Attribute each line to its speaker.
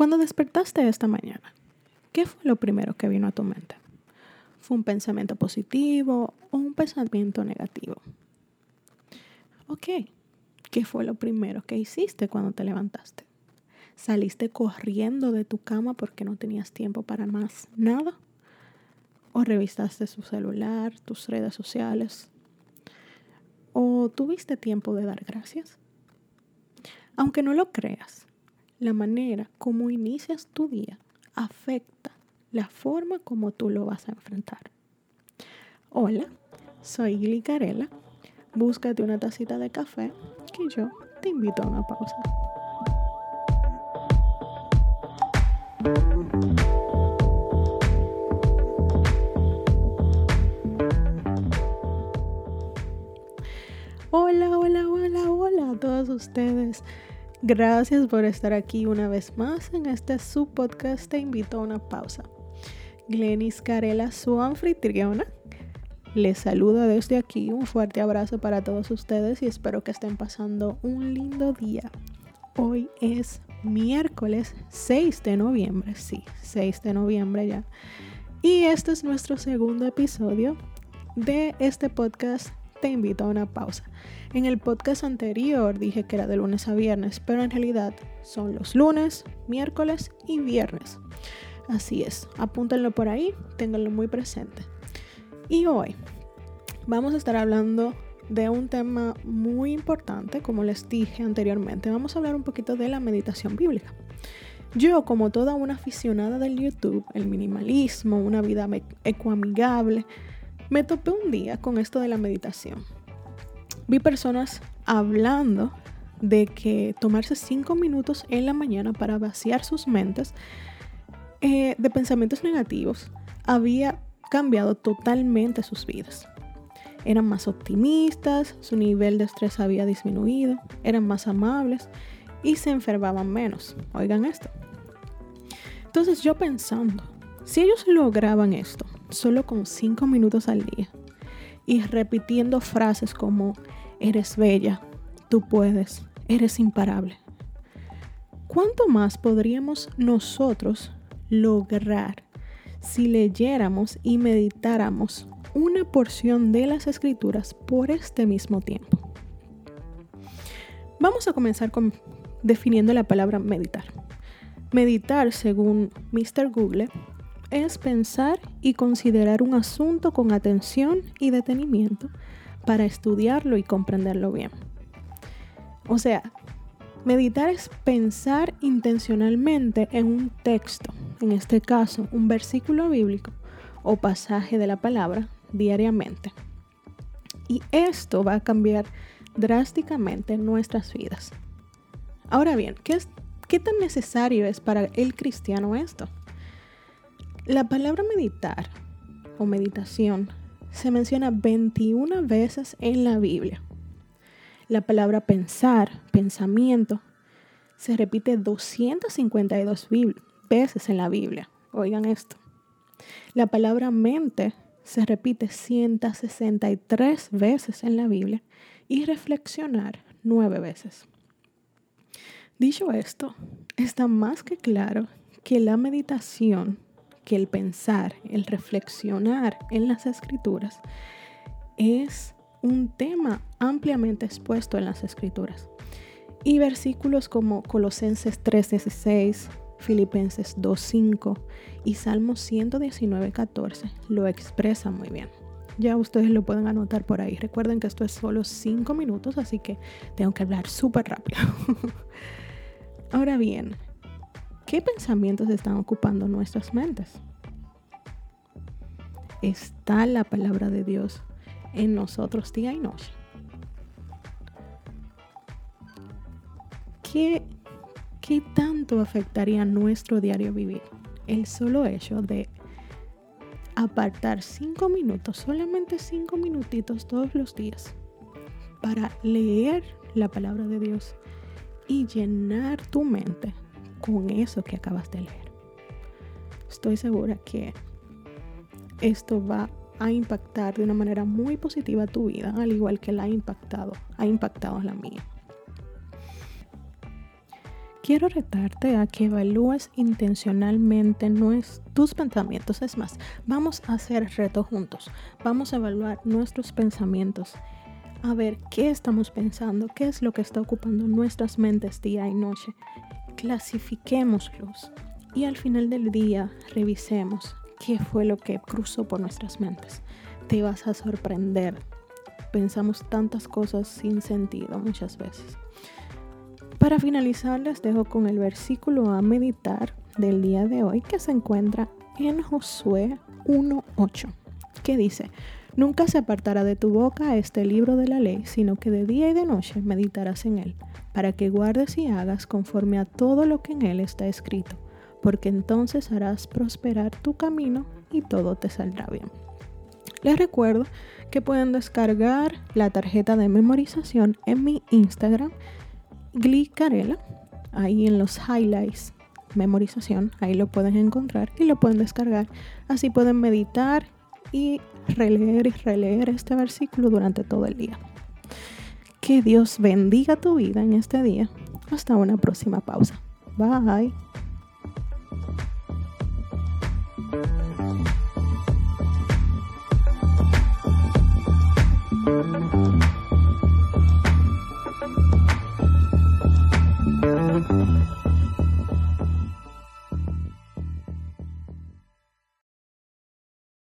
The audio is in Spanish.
Speaker 1: Cuando despertaste esta mañana, ¿qué fue lo primero que vino a tu mente? ¿Fue un pensamiento positivo o un pensamiento negativo? Ok, ¿qué fue lo primero que hiciste cuando te levantaste? ¿Saliste corriendo de tu cama porque no tenías tiempo para más nada? ¿O revisaste su celular, tus redes sociales? ¿O tuviste tiempo de dar gracias? Aunque no lo creas, la manera como inicias tu día afecta la forma como tú lo vas a enfrentar. Hola, soy Gili Carela. Búscate una tacita de café que yo te invito a una pausa. Hola, hola, hola, hola a todos ustedes. Gracias por estar aquí una vez más en este subpodcast Te invito a una pausa. Glenis Carela, su anfitriona, les saluda desde aquí. Un fuerte abrazo para todos ustedes y espero que estén pasando un lindo día. Hoy es miércoles 6 de noviembre, sí, 6 de noviembre ya. Y este es nuestro segundo episodio de este podcast Te invito a una pausa. En el podcast anterior dije que era de lunes a viernes, pero en realidad son los lunes, miércoles y viernes. Así es, apúntenlo por ahí, ténganlo muy presente. Y hoy vamos a estar hablando de un tema muy importante, como les dije anteriormente. Vamos a hablar un poquito de la meditación bíblica. Yo, como toda una aficionada del YouTube, el minimalismo, una vida ecoamigable, me topé un día con esto de la meditación vi personas hablando de que tomarse cinco minutos en la mañana para vaciar sus mentes eh, de pensamientos negativos había cambiado totalmente sus vidas. Eran más optimistas, su nivel de estrés había disminuido, eran más amables y se enfermaban menos. Oigan esto. Entonces yo pensando, si ellos lograban esto solo con cinco minutos al día y repitiendo frases como Eres bella, tú puedes, eres imparable. ¿Cuánto más podríamos nosotros lograr si leyéramos y meditáramos una porción de las escrituras por este mismo tiempo? Vamos a comenzar con definiendo la palabra meditar. Meditar, según Mr. Google, es pensar y considerar un asunto con atención y detenimiento para estudiarlo y comprenderlo bien. O sea, meditar es pensar intencionalmente en un texto, en este caso un versículo bíblico o pasaje de la palabra diariamente. Y esto va a cambiar drásticamente nuestras vidas. Ahora bien, ¿qué, es, ¿qué tan necesario es para el cristiano esto? La palabra meditar o meditación se menciona 21 veces en la Biblia. La palabra pensar, pensamiento, se repite 252 veces en la Biblia. Oigan esto. La palabra mente se repite 163 veces en la Biblia y reflexionar 9 veces. Dicho esto, está más que claro que la meditación que el pensar, el reflexionar en las escrituras es un tema ampliamente expuesto en las escrituras. Y versículos como Colosenses 3:16, Filipenses 2:5 y Salmos 119:14 lo expresan muy bien. Ya ustedes lo pueden anotar por ahí. Recuerden que esto es solo 5 minutos, así que tengo que hablar súper rápido. Ahora bien, ¿Qué pensamientos están ocupando nuestras mentes? Está la palabra de Dios en nosotros día y noche. ¿Qué, ¿Qué tanto afectaría nuestro diario vivir? El solo hecho de apartar cinco minutos, solamente cinco minutitos todos los días, para leer la palabra de Dios y llenar tu mente con eso que acabas de leer. Estoy segura que esto va a impactar de una manera muy positiva tu vida, al igual que la ha impactado, ha impactado la mía. quiero retarte a que evalúes intencionalmente tus pensamientos. Es más, vamos a hacer reto juntos. Vamos a evaluar nuestros pensamientos. A ver qué estamos pensando, qué es lo que está ocupando nuestras mentes día y noche. Clasifiquémoslos y al final del día revisemos qué fue lo que cruzó por nuestras mentes. Te vas a sorprender. Pensamos tantas cosas sin sentido muchas veces. Para finalizar, les dejo con el versículo a meditar del día de hoy que se encuentra en Josué 1.8, que dice, Nunca se apartará de tu boca este libro de la ley, sino que de día y de noche meditarás en él, para que guardes y hagas conforme a todo lo que en él está escrito, porque entonces harás prosperar tu camino y todo te saldrá bien. Les recuerdo que pueden descargar la tarjeta de memorización en mi Instagram Glicarela, ahí en los highlights, memorización, ahí lo pueden encontrar y lo pueden descargar. Así pueden meditar y releer y releer este versículo durante todo el día. Que Dios bendiga tu vida en este día. Hasta una próxima pausa. Bye.